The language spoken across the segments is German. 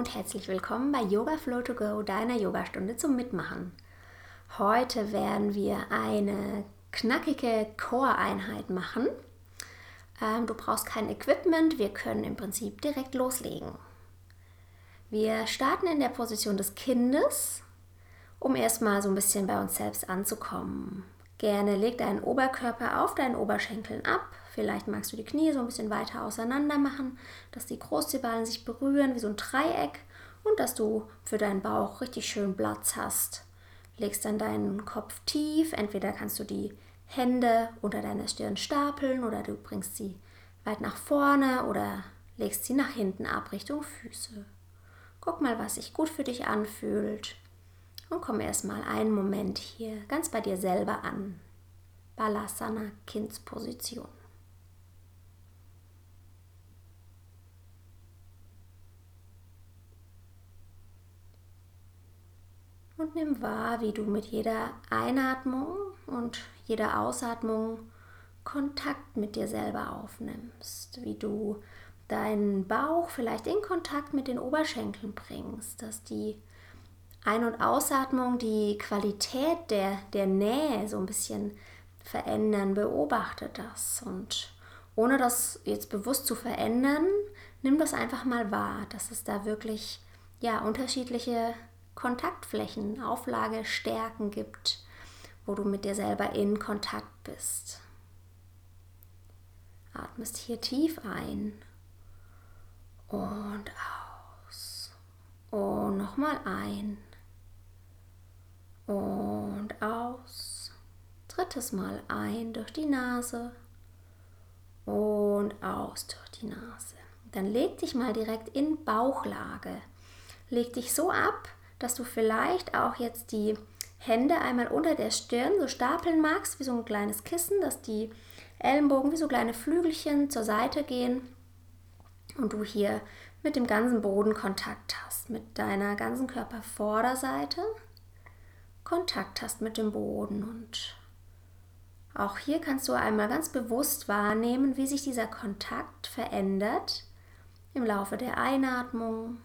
und herzlich willkommen bei Yoga Flow to Go, deiner Yogastunde zum Mitmachen. Heute werden wir eine knackige Core-Einheit machen. Ähm, du brauchst kein Equipment, wir können im Prinzip direkt loslegen. Wir starten in der Position des Kindes, um erstmal so ein bisschen bei uns selbst anzukommen. Gerne leg deinen Oberkörper auf deinen Oberschenkeln ab. Vielleicht magst du die Knie so ein bisschen weiter auseinander machen, dass die Großzehballen sich berühren wie so ein Dreieck und dass du für deinen Bauch richtig schön Platz hast. Legst dann deinen Kopf tief. Entweder kannst du die Hände unter deiner Stirn stapeln oder du bringst sie weit nach vorne oder legst sie nach hinten ab Richtung Füße. Guck mal, was sich gut für dich anfühlt. Und komm erstmal einen Moment hier ganz bei dir selber an. Balasana Kindsposition. Und nimm wahr, wie du mit jeder Einatmung und jeder Ausatmung Kontakt mit dir selber aufnimmst, wie du deinen Bauch vielleicht in Kontakt mit den Oberschenkeln bringst, dass die ein- und Ausatmung die Qualität der, der Nähe so ein bisschen verändern. Beobachte das und ohne das jetzt bewusst zu verändern, nimm das einfach mal wahr, dass es da wirklich ja unterschiedliche Kontaktflächen, Auflage, Stärken gibt, wo du mit dir selber in Kontakt bist. Atmest hier tief ein und aus. Und nochmal ein und aus. Drittes Mal ein durch die Nase und aus durch die Nase. Dann leg dich mal direkt in Bauchlage. Leg dich so ab, dass du vielleicht auch jetzt die Hände einmal unter der Stirn so stapeln magst, wie so ein kleines Kissen, dass die Ellenbogen wie so kleine Flügelchen zur Seite gehen und du hier mit dem ganzen Boden Kontakt hast, mit deiner ganzen Körpervorderseite Kontakt hast mit dem Boden. Und auch hier kannst du einmal ganz bewusst wahrnehmen, wie sich dieser Kontakt verändert im Laufe der Einatmung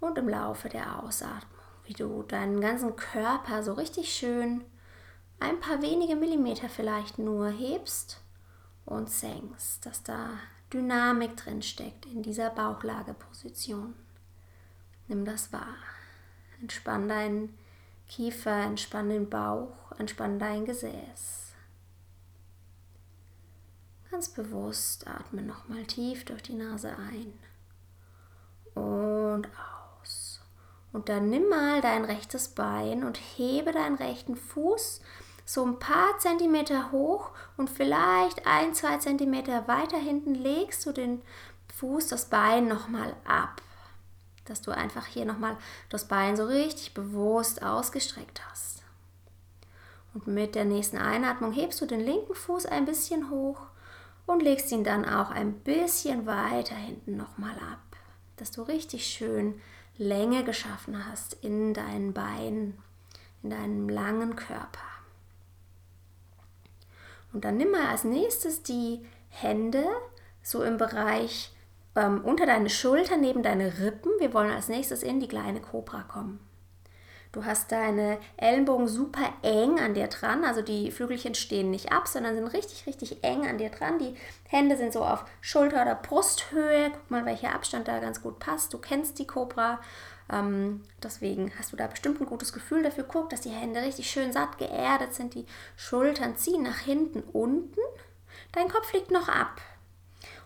und im Laufe der Ausatmung, wie du deinen ganzen Körper so richtig schön ein paar wenige Millimeter vielleicht nur hebst und senkst, dass da Dynamik drin steckt in dieser Bauchlageposition. Nimm das wahr. Entspann deinen Kiefer, entspann den Bauch, entspann dein Gesäß. Ganz bewusst atme nochmal tief durch die Nase ein und aus. Und dann nimm mal dein rechtes Bein und hebe deinen rechten Fuß so ein paar Zentimeter hoch und vielleicht ein, zwei Zentimeter weiter hinten legst du den Fuß, das Bein nochmal ab dass du einfach hier nochmal das Bein so richtig bewusst ausgestreckt hast. Und mit der nächsten Einatmung hebst du den linken Fuß ein bisschen hoch und legst ihn dann auch ein bisschen weiter hinten nochmal ab, dass du richtig schön Länge geschaffen hast in deinen Beinen, in deinem langen Körper. Und dann nimm mal als nächstes die Hände so im Bereich ähm, unter deine Schulter, neben deine Rippen. Wir wollen als nächstes in die kleine Kobra kommen. Du hast deine Ellenbogen super eng an dir dran, also die Flügelchen stehen nicht ab, sondern sind richtig, richtig eng an dir dran. Die Hände sind so auf Schulter- oder Brusthöhe. Guck mal, welcher Abstand da ganz gut passt. Du kennst die Kobra, ähm, deswegen hast du da bestimmt ein gutes Gefühl dafür. Guck, dass die Hände richtig schön satt geerdet sind. Die Schultern ziehen nach hinten unten. Dein Kopf liegt noch ab.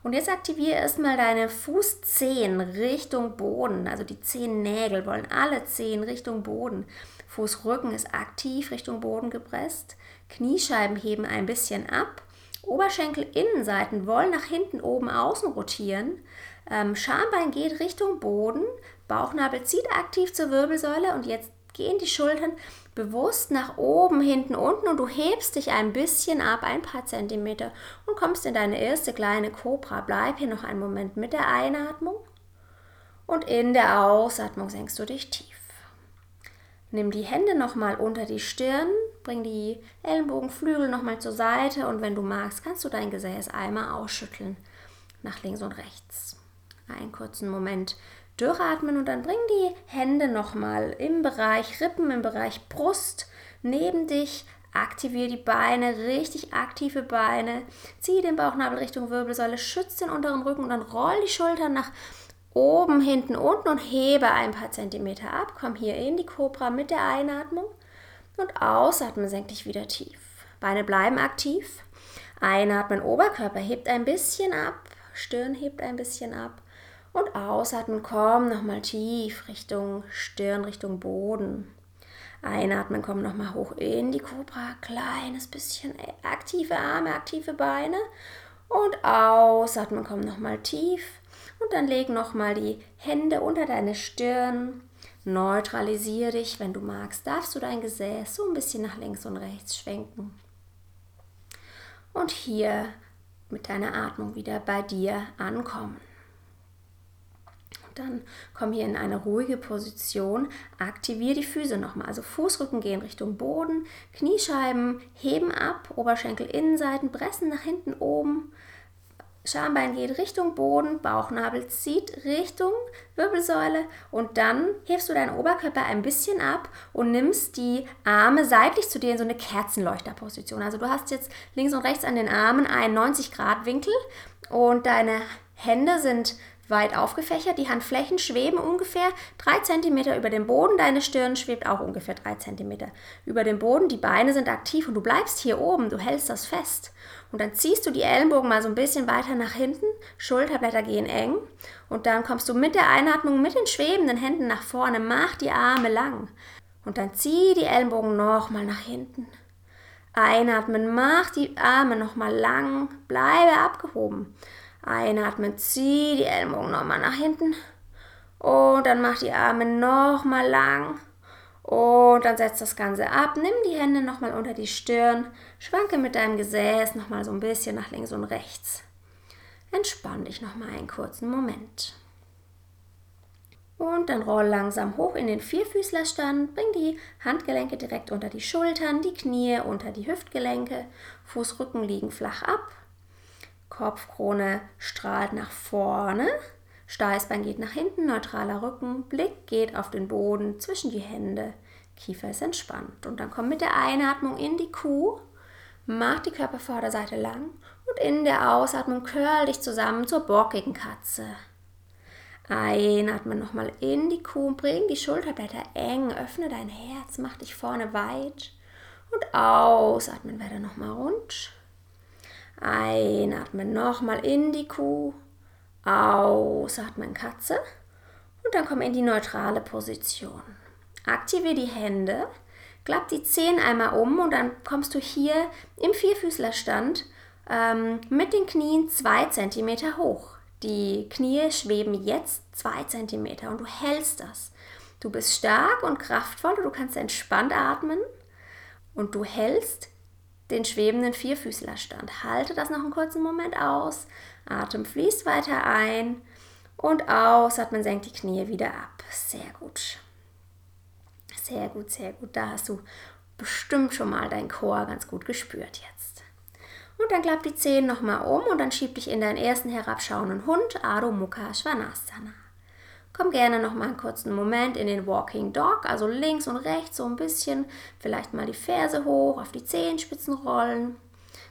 Und jetzt aktiviere erstmal deine Fußzehen Richtung Boden. Also die Zehennägel wollen alle Zehen Richtung Boden. Fußrücken ist aktiv Richtung Boden gepresst. Kniescheiben heben ein bisschen ab. Oberschenkel-Innenseiten wollen nach hinten oben außen rotieren. Ähm, Schambein geht Richtung Boden. Bauchnabel zieht aktiv zur Wirbelsäule und jetzt gehen die Schultern bewusst nach oben, hinten, unten und du hebst dich ein bisschen ab, ein paar Zentimeter und kommst in deine erste kleine Cobra. Bleib hier noch einen Moment mit der Einatmung und in der Ausatmung senkst du dich tief. Nimm die Hände nochmal unter die Stirn, bring die Ellenbogenflügel nochmal zur Seite und wenn du magst, kannst du dein Gesäß einmal ausschütteln nach links und rechts. Einen kurzen Moment Durchatmen und dann bring die Hände nochmal im Bereich Rippen, im Bereich Brust neben dich. Aktiviere die Beine, richtig aktive Beine. Zieh den Bauchnabel Richtung Wirbelsäule, schütz den unteren Rücken und dann roll die Schultern nach oben, hinten, unten und hebe ein paar Zentimeter ab. Komm hier in die Cobra mit der Einatmung und ausatmen, senk dich wieder tief. Beine bleiben aktiv. Einatmen, Oberkörper hebt ein bisschen ab, Stirn hebt ein bisschen ab. Und ausatmen, komm nochmal tief Richtung Stirn, Richtung Boden. Einatmen, komm nochmal hoch in die Cobra, kleines bisschen aktive Arme, aktive Beine. Und ausatmen, komm nochmal tief. Und dann leg nochmal die Hände unter deine Stirn. Neutralisiere dich, wenn du magst, darfst du dein Gesäß so ein bisschen nach links und rechts schwenken. Und hier mit deiner Atmung wieder bei dir ankommen. Dann komm hier in eine ruhige Position. Aktiviere die Füße nochmal. Also Fußrücken gehen Richtung Boden, Kniescheiben heben ab, Oberschenkel Innenseiten pressen nach hinten oben. Schambein geht Richtung Boden, Bauchnabel zieht Richtung Wirbelsäule und dann hebst du deinen Oberkörper ein bisschen ab und nimmst die Arme seitlich zu dir in so eine Kerzenleuchterposition. Also du hast jetzt links und rechts an den Armen einen 90 Grad Winkel und deine Hände sind weit aufgefächert. Die Handflächen schweben ungefähr 3 cm über dem Boden. Deine Stirn schwebt auch ungefähr 3 cm über dem Boden. Die Beine sind aktiv und du bleibst hier oben. Du hältst das fest. Und dann ziehst du die Ellenbogen mal so ein bisschen weiter nach hinten. Schulterblätter gehen eng. Und dann kommst du mit der Einatmung mit den schwebenden Händen nach vorne. Mach die Arme lang. Und dann zieh die Ellenbogen nochmal nach hinten. Einatmen, mach die Arme nochmal lang. Bleibe abgehoben. Einatmen, zieh die Ellbogen nochmal nach hinten. Und dann mach die Arme nochmal lang. Und dann setz das Ganze ab. Nimm die Hände nochmal unter die Stirn. Schwanke mit deinem Gesäß nochmal so ein bisschen nach links und rechts. Entspann dich nochmal einen kurzen Moment. Und dann roll langsam hoch in den Vierfüßlerstand. Bring die Handgelenke direkt unter die Schultern, die Knie unter die Hüftgelenke. Fußrücken liegen flach ab. Kopfkrone strahlt nach vorne, Steißbein geht nach hinten, neutraler Rücken, Blick geht auf den Boden zwischen die Hände, Kiefer ist entspannt. Und dann komm mit der Einatmung in die Kuh, mach die Körpervorderseite lang und in der Ausatmung curl dich zusammen zur bockigen Katze. Einatmen nochmal in die Kuh, bring die Schulterblätter eng, öffne dein Herz, mach dich vorne weit und ausatmen werde nochmal rund. Einatmen nochmal in die Kuh. Ausatmen Katze. Und dann komm in die neutrale Position. Aktiviere die Hände. Klapp die Zehen einmal um und dann kommst du hier im Vierfüßlerstand ähm, mit den Knien zwei Zentimeter hoch. Die Knie schweben jetzt zwei Zentimeter und du hältst das. Du bist stark und kraftvoll, du kannst entspannt atmen und du hältst den schwebenden Vierfüßlerstand. Halte das noch einen kurzen Moment aus. Atem fließt weiter ein und aus. Atmen senkt die Knie wieder ab. Sehr gut. Sehr gut, sehr gut. Da hast du bestimmt schon mal dein Chor ganz gut gespürt jetzt. Und dann klapp die Zehen nochmal um und dann schieb dich in deinen ersten herabschauenden Hund, Adho Mukha Svanasana. Komm gerne noch mal einen kurzen Moment in den Walking Dog, also links und rechts so ein bisschen, vielleicht mal die Ferse hoch, auf die Zehenspitzen rollen.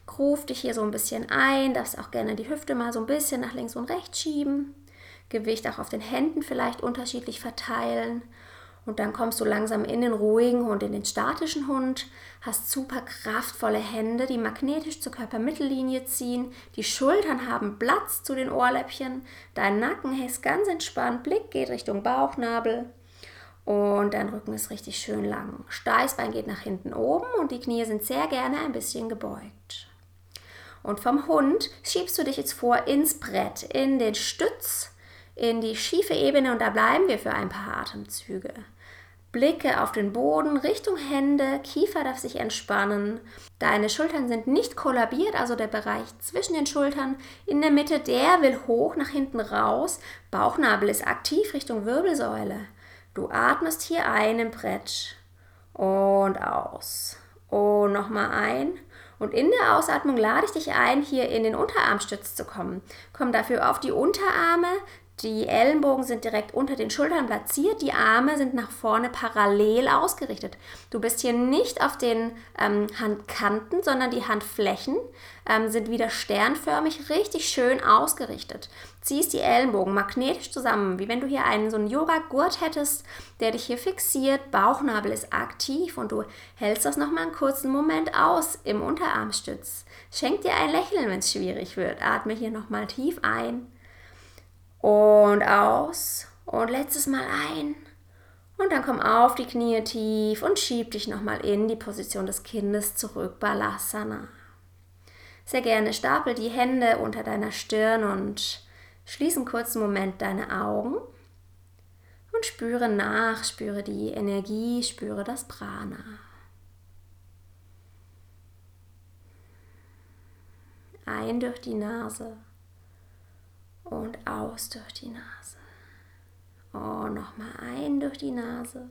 Gruf dich hier so ein bisschen ein, darfst auch gerne die Hüfte mal so ein bisschen nach links und rechts schieben. Gewicht auch auf den Händen vielleicht unterschiedlich verteilen und dann kommst du langsam in den ruhigen Hund, in den statischen Hund, hast super kraftvolle Hände, die magnetisch zur Körpermittellinie ziehen, die Schultern haben Platz zu den Ohrläppchen, dein Nacken ist ganz entspannt, Blick geht Richtung Bauchnabel und dein Rücken ist richtig schön lang. Steißbein geht nach hinten oben und die Knie sind sehr gerne ein bisschen gebeugt. Und vom Hund schiebst du dich jetzt vor ins Brett, in den Stütz, in die schiefe Ebene und da bleiben wir für ein paar Atemzüge. Blicke auf den Boden, Richtung Hände, Kiefer darf sich entspannen. Deine Schultern sind nicht kollabiert, also der Bereich zwischen den Schultern in der Mitte, der will hoch nach hinten raus. Bauchnabel ist aktiv Richtung Wirbelsäule. Du atmest hier ein im Brett und aus. Und nochmal ein. Und in der Ausatmung lade ich dich ein, hier in den Unterarmstütz zu kommen. Komm dafür auf die Unterarme, Die Ellenbogen sind direkt unter den Schultern platziert, die Arme sind nach vorne parallel ausgerichtet. Du bist hier nicht auf den ähm, Handkanten, sondern die Handflächen ähm, sind wieder sternförmig, richtig schön ausgerichtet. Ziehst die Ellenbogen magnetisch zusammen, wie wenn du hier einen so einen Yoga-Gurt hättest, der dich hier fixiert. Bauchnabel ist aktiv und du hältst das nochmal einen kurzen Moment aus im Unterarmstütz. Schenk dir ein Lächeln, wenn es schwierig wird. Atme hier nochmal tief ein und aus und letztes Mal ein. Und dann komm auf die Knie tief und schieb dich nochmal in die Position des Kindes zurück, Balasana. Sehr gerne stapel die Hände unter deiner Stirn und schließ einen kurzen Moment deine Augen und spüre nach, spüre die Energie, spüre das Prana. Ein durch die Nase und aus durch die Nase. Oh, nochmal ein durch die Nase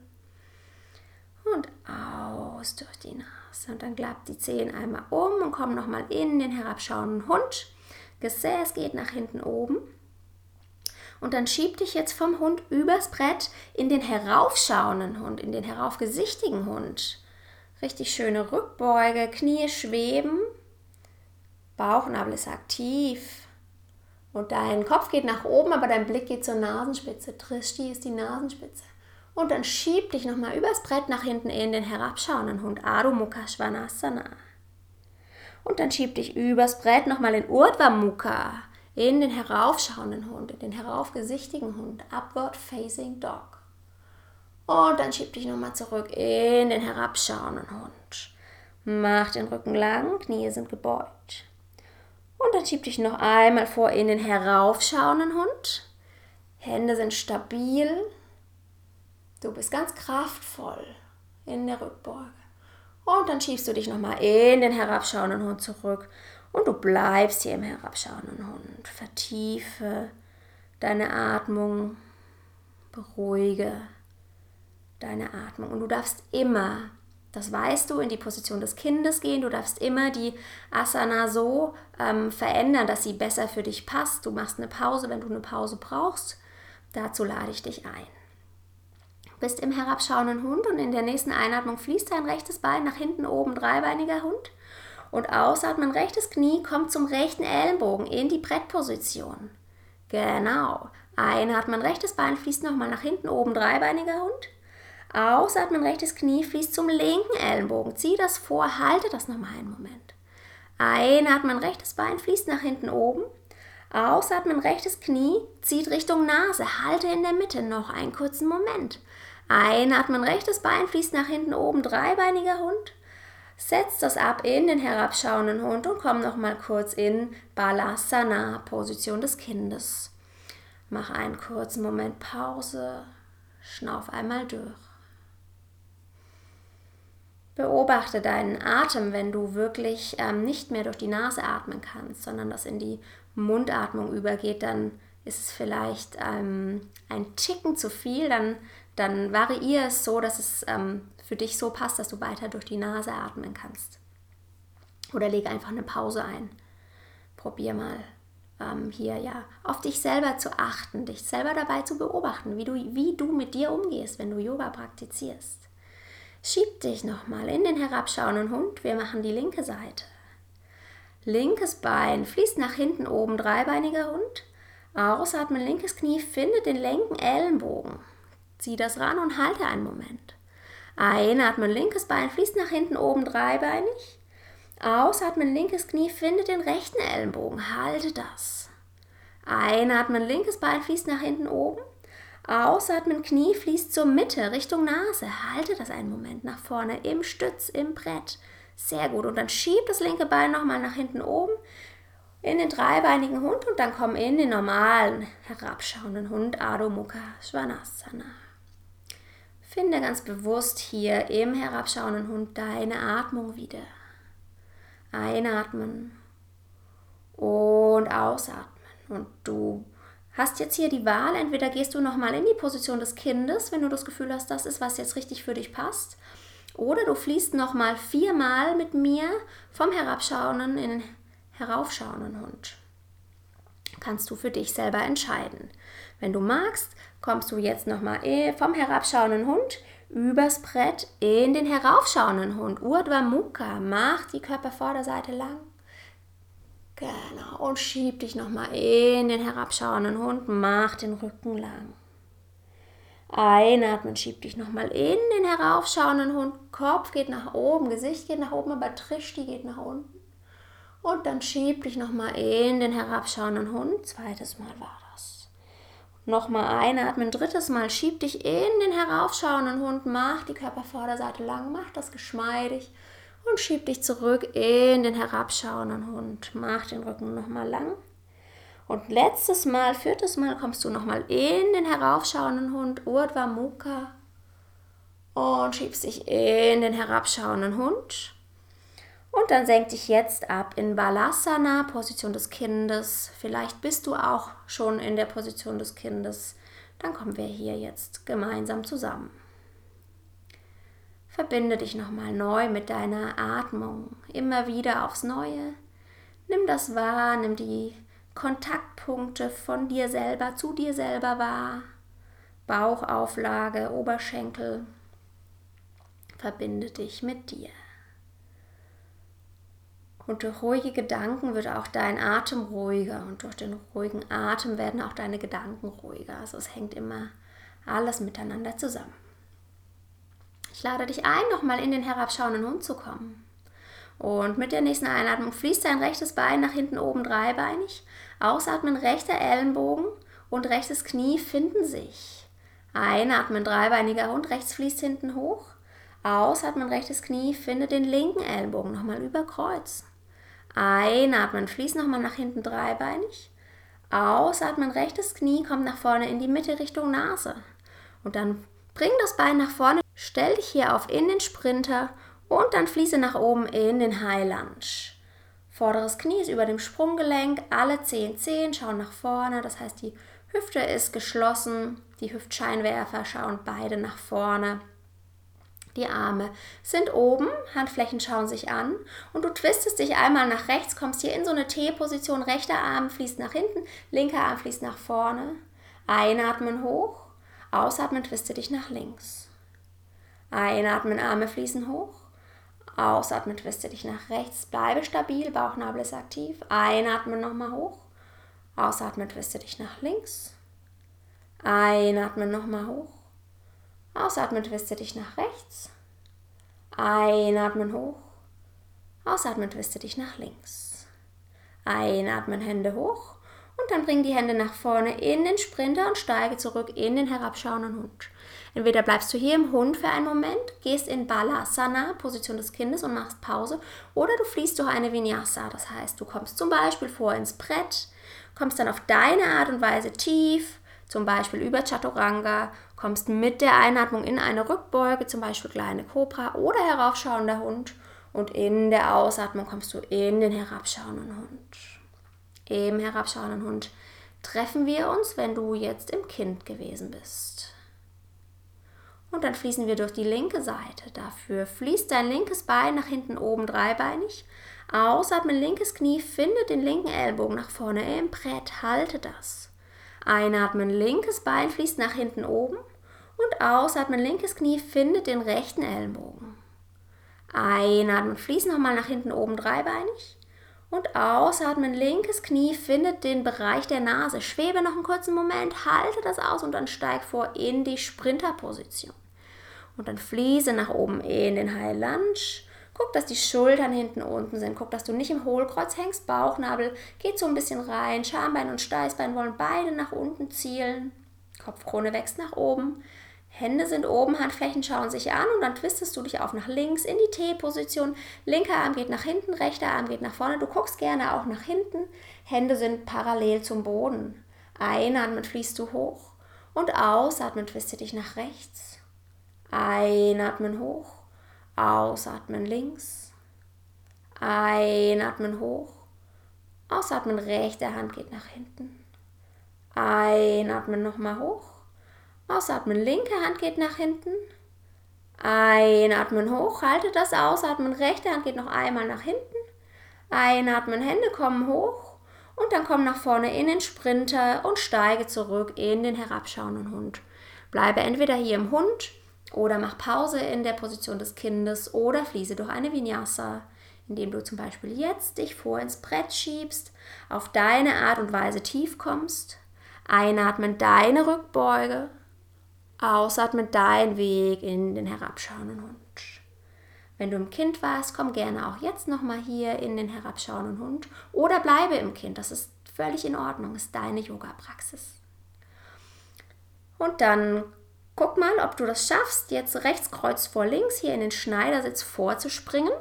und aus durch die Nase. Und dann klappt die Zehen einmal um und kommt nochmal in den herabschauenden Hund. Gesäß geht nach hinten oben. Und dann schieb dich jetzt vom Hund übers Brett in den heraufschauenden Hund, in den heraufgesichtigen Hund. Richtig schöne Rückbeuge, Knie schweben, Bauchnabel ist aktiv, und dein Kopf geht nach oben, aber dein Blick geht zur Nasenspitze. Drishti ist die Nasenspitze. Und dann schieb dich nochmal übers Brett nach hinten in den herabschauenden Hund. Adho Mukha Svanasana. Und dann schieb dich übers Brett nochmal in Urdhva Mukha. In den heraufschauenden Hund, in den heraufgesichtigen Hund. Upward Facing Dog. Und dann schieb dich nochmal zurück in den herabschauenden Hund. Mach den Rücken lang, Knie sind gebeugt. Und dann schieb dich noch einmal vor in den heraufschauenden Hund. Hände sind stabil. Du bist ganz kraftvoll in der Rückbeuge. Und dann schiebst du dich nochmal in den herabschauenden Hund zurück. Und du bleibst hier im herabschauenden Hund. Vertiefe deine Atmung. Beruhige deine Atmung. Und du darfst immer das weißt du, in die Position des Kindes gehen. Du darfst immer die Asana so ähm, verändern, dass sie besser für dich passt. Du machst eine Pause, wenn du eine Pause brauchst. Dazu lade ich dich ein. Du bist im herabschauenden Hund und in der nächsten Einatmung fließt dein rechtes Bein nach hinten oben, dreibeiniger Hund. Und ausatmen, rechtes Knie kommt zum rechten Ellenbogen in die Brettposition. Genau. Einatmen, rechtes Bein fließt nochmal nach hinten oben, dreibeiniger Hund. Ausatmen, rechtes Knie fließt zum linken Ellenbogen. Zieh das vor, halte das nochmal einen Moment. Einatmen, rechtes Bein fließt nach hinten oben. Ausatmen, rechtes Knie zieht Richtung Nase. Halte in der Mitte noch einen kurzen Moment. Einatmen, rechtes Bein fließt nach hinten oben, dreibeiniger Hund. Setz das ab in den herabschauenden Hund und komm nochmal kurz in Balasana, Position des Kindes. Mach einen kurzen Moment Pause. Schnauf einmal durch. Beobachte deinen Atem, wenn du wirklich ähm, nicht mehr durch die Nase atmen kannst, sondern das in die Mundatmung übergeht, dann ist es vielleicht ähm, ein Ticken zu viel, dann, dann variiere es so, dass es ähm, für dich so passt, dass du weiter durch die Nase atmen kannst. Oder lege einfach eine Pause ein. Probier mal ähm, hier ja auf dich selber zu achten, dich selber dabei zu beobachten, wie du, wie du mit dir umgehst, wenn du Yoga praktizierst. Schieb dich nochmal in den herabschauenden Hund. Wir machen die linke Seite. Linkes Bein fließt nach hinten oben, dreibeiniger Hund. Ausatmen, linkes Knie, finde den linken Ellenbogen. Zieh das ran und halte einen Moment. Einatmen, linkes Bein fließt nach hinten oben, dreibeinig. Ausatmen, linkes Knie, finde den rechten Ellenbogen. Halte das. Einatmen, linkes Bein fließt nach hinten oben. Ausatmen, Knie fließt zur Mitte, Richtung Nase. Halte das einen Moment nach vorne im Stütz, im Brett. Sehr gut. Und dann schieb das linke Bein nochmal nach hinten oben in den dreibeinigen Hund und dann komm in den normalen herabschauenden Hund, Adho Mukha Svanasana. Finde ganz bewusst hier im herabschauenden Hund deine Atmung wieder. Einatmen und ausatmen. Und du hast jetzt hier die Wahl, entweder gehst du nochmal in die Position des Kindes, wenn du das Gefühl hast, das ist, was jetzt richtig für dich passt, oder du fließt nochmal viermal mit mir vom herabschauenden in den heraufschauenden Hund. Kannst du für dich selber entscheiden. Wenn du magst, kommst du jetzt nochmal eh vom herabschauenden Hund übers Brett in den heraufschauenden Hund. Urdhva Mukha. Mach die Körpervorderseite lang. Genau. Und schieb dich nochmal in den herabschauenden Hund. Mach den Rücken lang. Einatmen, schieb dich nochmal in den heraufschauenden Hund. Kopf geht nach oben, Gesicht geht nach oben, aber Trischti geht nach unten. Und dann schieb dich nochmal in den herabschauenden Hund. Zweites Mal war das. Nochmal einatmen, drittes Mal schieb dich in den heraufschauenden Hund. Mach die Körpervorderseite lang, mach das geschmeidig. Und schieb dich zurück in den herabschauenden Hund. Mach den Rücken nochmal lang. Und letztes Mal, viertes Mal, kommst du nochmal in den heraufschauenden Hund, Urdhva Mukha. Und schiebst dich in den herabschauenden Hund. Und dann senk dich jetzt ab in Balasana, Position des Kindes. Vielleicht bist du auch schon in der Position des Kindes. Dann kommen wir hier jetzt gemeinsam zusammen. Verbinde dich nochmal neu mit deiner Atmung. Immer wieder aufs Neue. Nimm das wahr, nimm die Kontaktpunkte von dir selber zu dir selber wahr. Bauchauflage, Oberschenkel. Verbinde dich mit dir. Und durch ruhige Gedanken wird auch dein Atem ruhiger und durch den ruhigen Atem werden auch deine Gedanken ruhiger. Also es hängt immer alles miteinander zusammen. Ich lade dich ein, nochmal in den herabschauenden Hund zu kommen. Und mit der nächsten Einatmung fließt dein rechtes Bein nach hinten oben dreibeinig. Ausatmen, rechter Ellenbogen und rechtes Knie finden sich. Einatmen, dreibeiniger Hund, rechts fließt hinten hoch. Ausatmen, rechtes Knie, finde den linken Ellenbogen nochmal über Kreuz. Einatmen, fließ nochmal nach hinten dreibeinig. Ausatmen, rechtes Knie kommt nach vorne in die Mitte Richtung Nase. Und dann bring das Bein nach vorne, stell dich hier auf in den Sprinter und dann fließe nach oben in den High Lunge. Vorderes Knie ist über dem Sprunggelenk, alle zehn Zehen schauen nach vorne, das heißt die Hüfte ist geschlossen, die Hüftscheinwerfer schauen beide nach vorne. Die Arme sind oben, Handflächen schauen sich an und du twistest dich einmal nach rechts, kommst hier in so eine T-Position, rechter Arm fließt nach hinten, linker Arm fließt nach vorne. Einatmen hoch, ausatmen, twiste dich nach links. Einatmen, Arme fließen hoch. Ausatmen, twiste dich nach rechts. Bleibe stabil, Bauchnabel ist aktiv. Einatmen nochmal hoch. Ausatmen, twiste dich nach links. Einatmen nochmal hoch. Ausatmen, twiste dich nach rechts. Einatmen hoch. Ausatmen, twiste dich nach links. Einatmen, Hände hoch. Und dann bring die Hände nach vorne in den Sprinter und steige zurück in den herabschauenden Hund. Entweder bleibst du hier im Hund für einen Moment, gehst in Balasana, Position des Kindes und machst Pause, oder du fließt durch eine Vinyasa. Das heißt, du kommst zum Beispiel vor ins Brett, kommst dann auf deine Art und Weise tief, zum Beispiel über Chaturanga, kommst mit der Einatmung in eine Rückbeuge, zum Beispiel kleine Kobra oder heraufschauender Hund und in der Ausatmung kommst du in den herabschauenden Hund. Im herabschauenden Hund treffen wir uns, wenn du jetzt im Kind gewesen bist. Und dann fließen wir durch die linke Seite. Dafür fließt dein linkes Bein nach hinten oben dreibeinig. Ausatmen, linkes Knie, finde den linken Ellbogen nach vorne im Brett, halte das. Einatmen, linkes Bein fließt nach hinten oben. Und ausatmen, linkes Knie, finde den rechten Ellenbogen. Einatmen, fließ nochmal nach hinten oben dreibeinig. Und ausatmen, linkes Knie findet den Bereich der Nase. Schwebe noch einen kurzen Moment, halte das aus und dann steig vor in die Sprinterposition. Und dann fließe nach oben in den High Lunge. Guck, dass die Schultern hinten unten sind. Guck, dass du nicht im Hohlkreuz hängst. Bauchnabel geht so ein bisschen rein. Schambein und Steißbein wollen beide nach unten zielen. Kopfkrone wächst nach oben. Hände sind oben, Handflächen schauen sich an und dann twistest du dich auf nach links in die T-Position. Linker Arm geht nach hinten, rechter Arm geht nach vorne. Du guckst gerne auch nach hinten. Hände sind parallel zum Boden. Einatmen fließt du hoch und ausatmen twiste dich nach rechts. Einatmen hoch, ausatmen links. Einatmen hoch, ausatmen rechte Hand geht nach hinten. Einatmen nochmal hoch Ausatmen, linke Hand geht nach hinten. Einatmen hoch, halte das, ausatmen, rechte Hand geht noch einmal nach hinten. Einatmen, Hände kommen hoch. Und dann komm nach vorne in den Sprinter und steige zurück in den herabschauenden Hund. Bleibe entweder hier im Hund oder mach Pause in der Position des Kindes oder fließe durch eine Vinyasa, indem du zum Beispiel jetzt dich vor ins Brett schiebst, auf deine Art und Weise tief kommst, einatmen deine Rückbeuge, ausatmen dein Weg in den herabschauenden Hund. Wenn du im Kind warst, komm gerne auch jetzt nochmal hier in den herabschauenden Hund oder bleibe im Kind. Das ist völlig in Ordnung, ist deine Yoga-Praxis. Und dann guck mal, ob du das schaffst, jetzt rechts Kreuz vor links hier in den Schneidersitz vorzuspringen.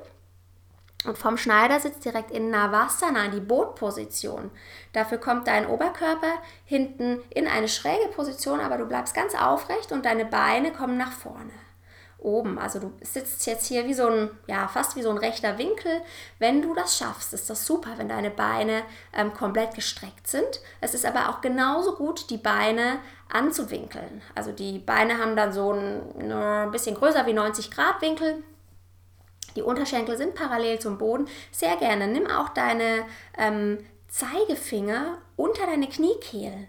Und vom Schneidersitz direkt in Navasana, in die Bootposition. Dafür kommt dein Oberkörper hinten in eine schräge Position, aber du bleibst ganz aufrecht und deine Beine kommen nach vorne oben. Also du sitzt jetzt hier wie so ein, ja, fast wie so ein rechter Winkel. Wenn du das schaffst, ist das super, wenn deine Beine ähm, komplett gestreckt sind. Es ist aber auch genauso gut, die Beine anzuwinkeln. Also die Beine haben dann so ein, ein bisschen größer wie 90 Grad Winkel. Die Unterschenkel sind parallel zum Boden. Sehr gerne nimm auch deine ähm, Zeigefinger unter deine Kniekehlen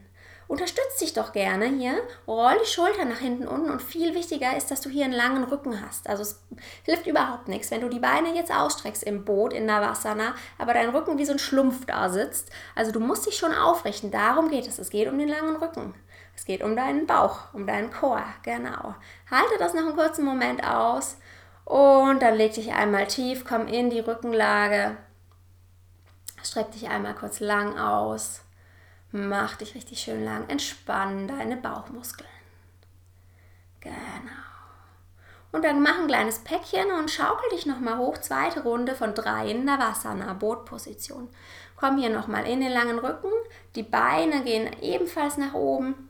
Unterstütz dich doch gerne hier, roll die Schultern nach hinten unten und viel wichtiger ist, dass du hier einen langen Rücken hast. Also es hilft überhaupt nichts, wenn du die Beine jetzt ausstreckst im Boot, in Navasana, aber dein Rücken wie so ein Schlumpf da sitzt. Also du musst dich schon aufrichten, darum geht es. Es geht um den langen Rücken. Es geht um deinen Bauch, um deinen Chor, genau. Halte das noch einen kurzen Moment aus und dann leg dich einmal tief, komm in die Rückenlage, streck dich einmal kurz lang aus. Mach dich richtig schön lang. Entspann deine Bauchmuskeln. Genau. Und dann mach ein kleines Päckchen und schaukel dich nochmal hoch. Zweite Runde von drei in Navasana, Bootposition. Komm hier nochmal in den langen Rücken. Die Beine gehen ebenfalls nach oben.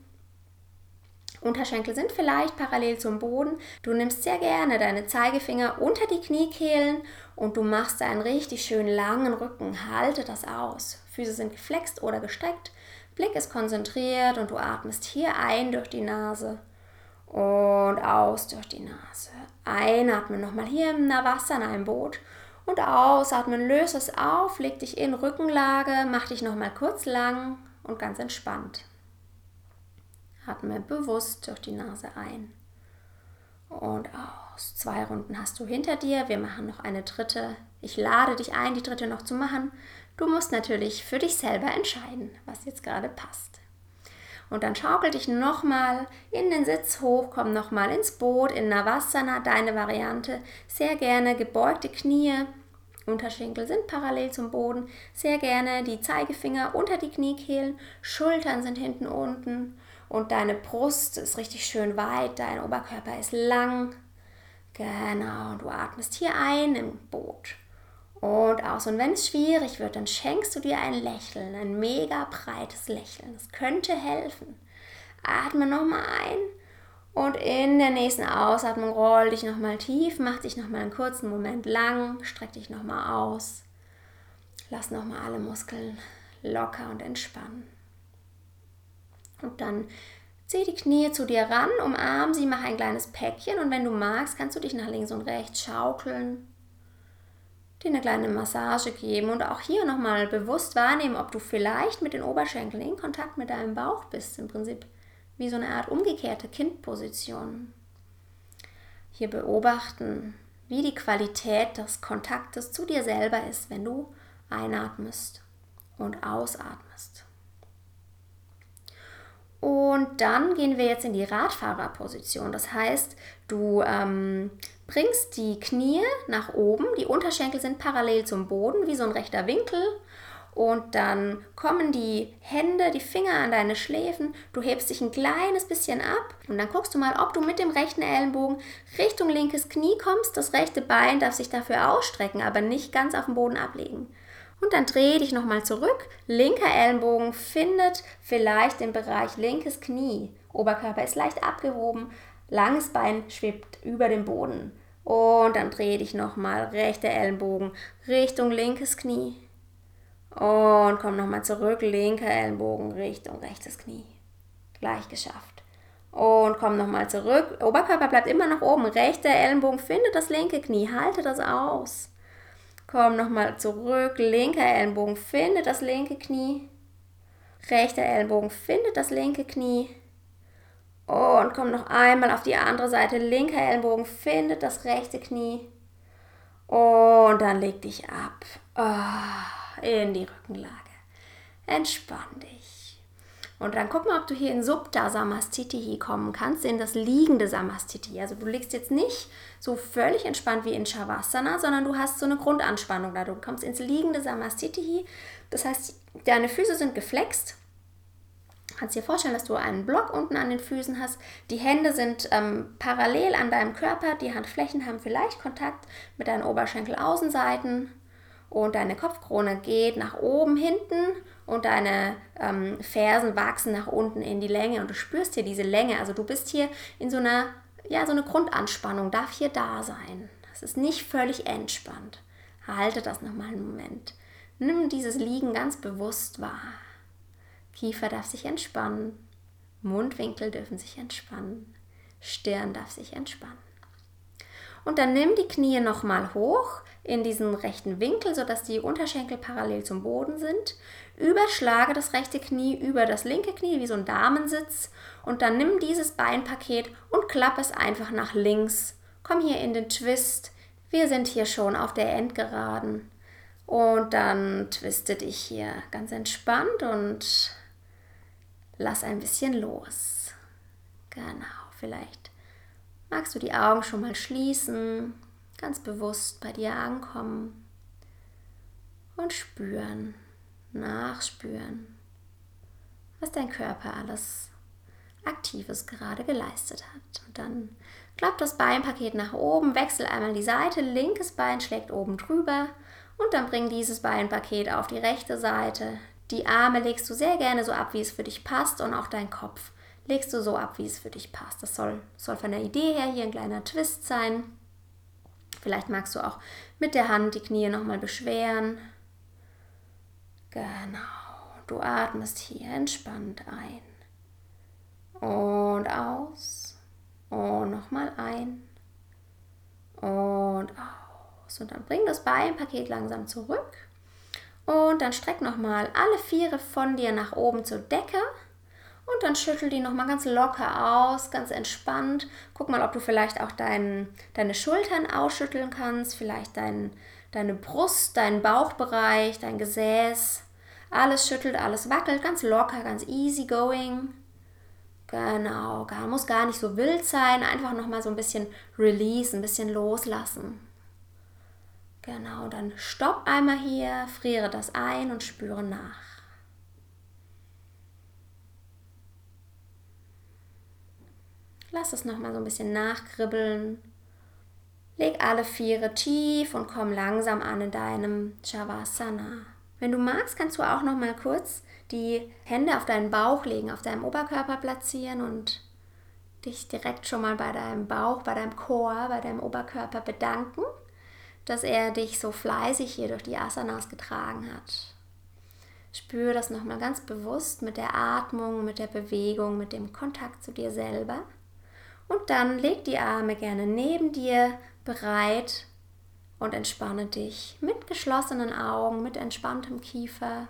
Unterschenkel sind vielleicht parallel zum Boden. Du nimmst sehr gerne deine Zeigefinger unter die Kniekehlen und du machst einen richtig schön langen Rücken. Halte das aus. Füße sind geflext oder gestreckt. Blick ist konzentriert und du atmest hier ein durch die Nase und aus durch die Nase. Einatmen nochmal hier im Navasana im Boot und ausatmen, löse es auf, leg dich in Rückenlage, mach dich nochmal kurz lang und ganz entspannt. Atme bewusst durch die Nase ein und aus. Zwei Runden hast du hinter dir. Wir machen noch eine dritte. Ich lade dich ein, die dritte noch zu machen. Du musst natürlich für dich selber entscheiden, was jetzt gerade passt. Und dann schaukel dich nochmal in den Sitz hoch, komm nochmal ins Boot, in Navasana, deine Variante. Sehr gerne gebeugte Knie, Unterschenkel sind parallel zum Boden. Sehr gerne die Zeigefinger unter die Kniekehlen, Schultern sind hinten unten und deine Brust ist richtig schön weit, dein Oberkörper ist lang. Genau, du atmest hier ein im Boot und aus. Und wenn es schwierig wird, dann schenkst du dir ein Lächeln, ein mega breites Lächeln. Das könnte helfen. Atme nochmal ein und in der nächsten Ausatmung roll dich nochmal tief, mach dich nochmal einen kurzen Moment lang, streck dich nochmal aus. Lass nochmal alle Muskeln locker und entspannen. Und dann zieh die Knie zu dir ran, umarm sie, mach ein kleines Päckchen und wenn du magst, kannst du dich nach links und rechts schaukeln dir eine kleine Massage geben und auch hier nochmal bewusst wahrnehmen, ob du vielleicht mit den Oberschenkeln in Kontakt mit deinem Bauch bist. Im Prinzip wie so eine Art umgekehrte Kindposition. Hier beobachten, wie die Qualität des Kontaktes zu dir selber ist, wenn du einatmest und ausatmest. Und dann gehen wir jetzt in die Radfahrerposition. Das heißt, du ähm, bringst die Knie nach oben, die Unterschenkel sind parallel zum Boden, wie so ein rechter Winkel. Und dann kommen die Hände, die Finger an deine Schläfen. Du hebst dich ein kleines bisschen ab und dann guckst du mal, ob du mit dem rechten Ellenbogen Richtung linkes Knie kommst. Das rechte Bein darf sich dafür ausstrecken, aber nicht ganz auf dem Boden ablegen. Und dann dreh dich nochmal zurück. Linker Ellenbogen findet vielleicht den Bereich linkes Knie. Oberkörper ist leicht abgehoben. Langes Bein schwebt über dem Boden. Und dann dreh dich nochmal. Rechter Ellenbogen Richtung linkes Knie. Und komm nochmal zurück. Linker Ellenbogen Richtung rechtes Knie. Gleich geschafft. Und komm nochmal zurück. Oberkörper bleibt immer noch oben. Rechter Ellenbogen findet das linke Knie. Halte das aus. Komm nochmal zurück. Linker Ellenbogen findet das linke Knie. Rechter Ellenbogen findet das linke Knie. Und komm noch einmal auf die andere Seite. Linker Ellenbogen findet das rechte Knie. Und dann leg dich ab. Oh, in die Rückenlage. Entspann dich. Und dann guck mal, ob du hier in Subta Samastitihi kommen kannst, in das liegende Samastitihi. Also du liegst jetzt nicht so völlig entspannt wie in Shavasana, sondern du hast so eine Grundanspannung da. Du kommst ins liegende Samastitihi. Das heißt, deine Füße sind geflext kannst dir vorstellen, dass du einen Block unten an den Füßen hast. Die Hände sind ähm, parallel an deinem Körper. Die Handflächen haben vielleicht Kontakt mit deinen Oberschenkelaußenseiten. Und deine Kopfkrone geht nach oben hinten und deine ähm, Fersen wachsen nach unten in die Länge und du spürst hier diese Länge. Also du bist hier in so einer, ja, so eine Grundanspannung, darf hier da sein. Das ist nicht völlig entspannt. Halte das nochmal einen Moment. Nimm dieses Liegen ganz bewusst wahr. Kiefer darf sich entspannen, Mundwinkel dürfen sich entspannen, Stirn darf sich entspannen. Und dann nimm die Knie nochmal hoch in diesen rechten Winkel, sodass die Unterschenkel parallel zum Boden sind. Überschlage das rechte Knie über das linke Knie wie so ein Damensitz und dann nimm dieses Beinpaket und klappe es einfach nach links. Komm hier in den Twist. Wir sind hier schon auf der Endgeraden. Und dann twiste dich hier ganz entspannt und lass ein bisschen los. Genau, vielleicht magst du die Augen schon mal schließen, ganz bewusst bei dir ankommen und spüren, nachspüren, was dein Körper alles Aktives gerade geleistet hat. Und dann klappt das Beinpaket nach oben, wechsel einmal die Seite, linkes Bein schlägt oben drüber und dann bring dieses Beinpaket auf die rechte Seite, die Arme legst du sehr gerne so ab, wie es für dich passt und auch dein Kopf legst du so ab, wie es für dich passt. Das soll, soll von der Idee her hier ein kleiner Twist sein. Vielleicht magst du auch mit der Hand die Knie nochmal beschweren. Genau. Du atmest hier entspannt ein. Und aus. Und nochmal ein. Und aus. Und dann bring das Beinpaket langsam zurück. Und dann streck nochmal alle Viere von dir nach oben zur Decke. Und dann schüttel die nochmal ganz locker aus, ganz entspannt. Guck mal, ob du vielleicht auch dein, deine Schultern ausschütteln kannst, vielleicht dein, deine Brust, deinen Bauchbereich, dein Gesäß. Alles schüttelt, alles wackelt, ganz locker, ganz easy going. Genau, gar, muss gar nicht so wild sein, einfach nochmal so ein bisschen release, ein bisschen loslassen. Genau, dann stopp einmal hier, friere das ein und spüre nach. Lass es nochmal so ein bisschen nachkribbeln. Leg alle Viere tief und komm langsam an in deinem Shavasana. Wenn du magst, kannst du auch nochmal kurz die Hände auf deinen Bauch legen, auf deinem Oberkörper platzieren und dich direkt schon mal bei deinem Bauch, bei deinem Chor, bei deinem Oberkörper bedanken dass er dich so fleißig hier durch die Asanas getragen hat. Spür das nochmal ganz bewusst mit der Atmung, mit der Bewegung, mit dem Kontakt zu dir selber. Und dann leg die Arme gerne neben dir bereit und entspanne dich mit geschlossenen Augen, mit entspanntem Kiefer,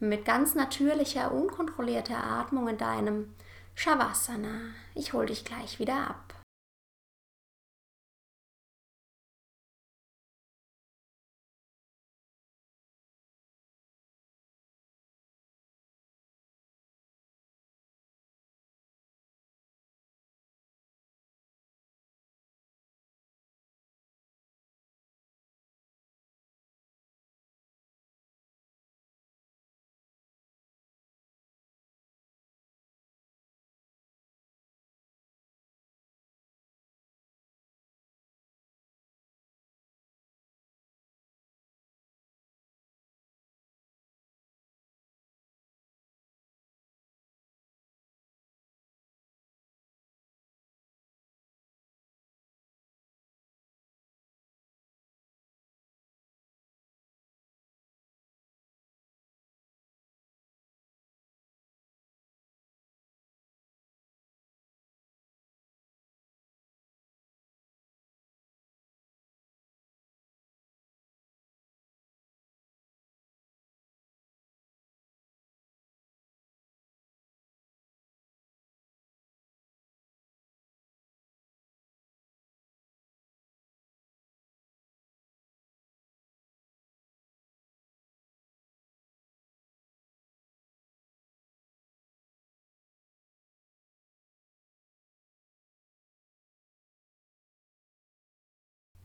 mit ganz natürlicher, unkontrollierter Atmung in deinem Shavasana. Ich hole dich gleich wieder ab.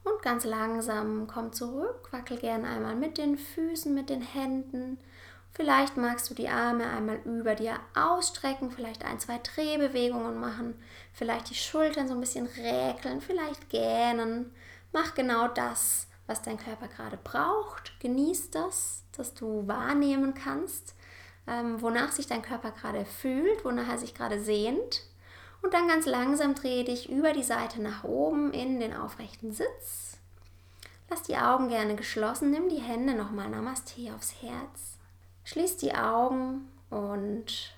Und ganz langsam komm zurück, wackel gerne einmal mit den Füßen, mit den Händen. Vielleicht magst du die Arme einmal über dir ausstrecken, vielleicht ein, zwei Drehbewegungen machen, vielleicht die Schultern so ein bisschen räkeln, vielleicht gähnen. Mach genau das, was dein Körper gerade braucht. Genieß das, dass du wahrnehmen kannst, ähm, wonach sich dein Körper gerade fühlt, wonach er sich gerade sehnt. Und dann ganz langsam drehe dich über die Seite nach oben in den aufrechten Sitz. Lass die Augen gerne geschlossen, nimm die Hände nochmal Namaste aufs Herz. Schließ die Augen und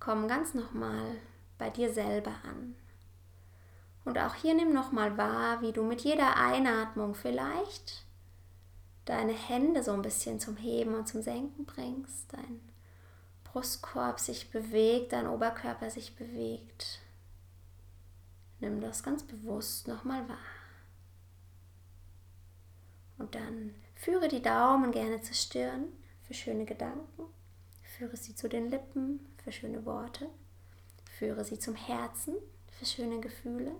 komm ganz nochmal bei dir selber an. Und auch hier nimm nochmal wahr, wie du mit jeder Einatmung vielleicht deine Hände so ein bisschen zum Heben und zum Senken bringst, dein Brustkorb sich bewegt, dein Oberkörper sich bewegt. Nimm das ganz bewusst nochmal wahr. Und dann führe die Daumen gerne zur Stirn für schöne Gedanken. Führe sie zu den Lippen für schöne Worte. Führe sie zum Herzen für schöne Gefühle.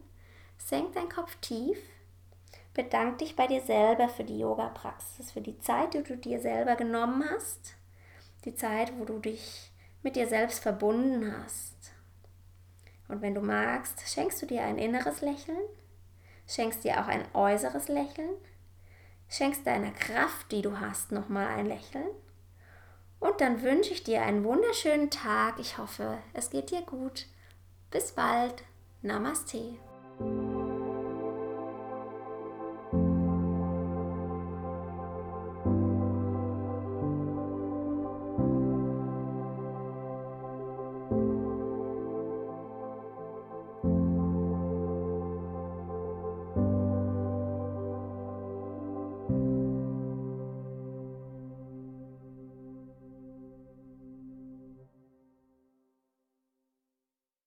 Senk deinen Kopf tief. Bedank dich bei dir selber für die Yoga-Praxis, für die Zeit, die du dir selber genommen hast die Zeit, wo du dich mit dir selbst verbunden hast. Und wenn du magst, schenkst du dir ein inneres Lächeln, schenkst dir auch ein äußeres Lächeln, schenkst deiner Kraft, die du hast, nochmal ein Lächeln. Und dann wünsche ich dir einen wunderschönen Tag. Ich hoffe, es geht dir gut. Bis bald. Namaste.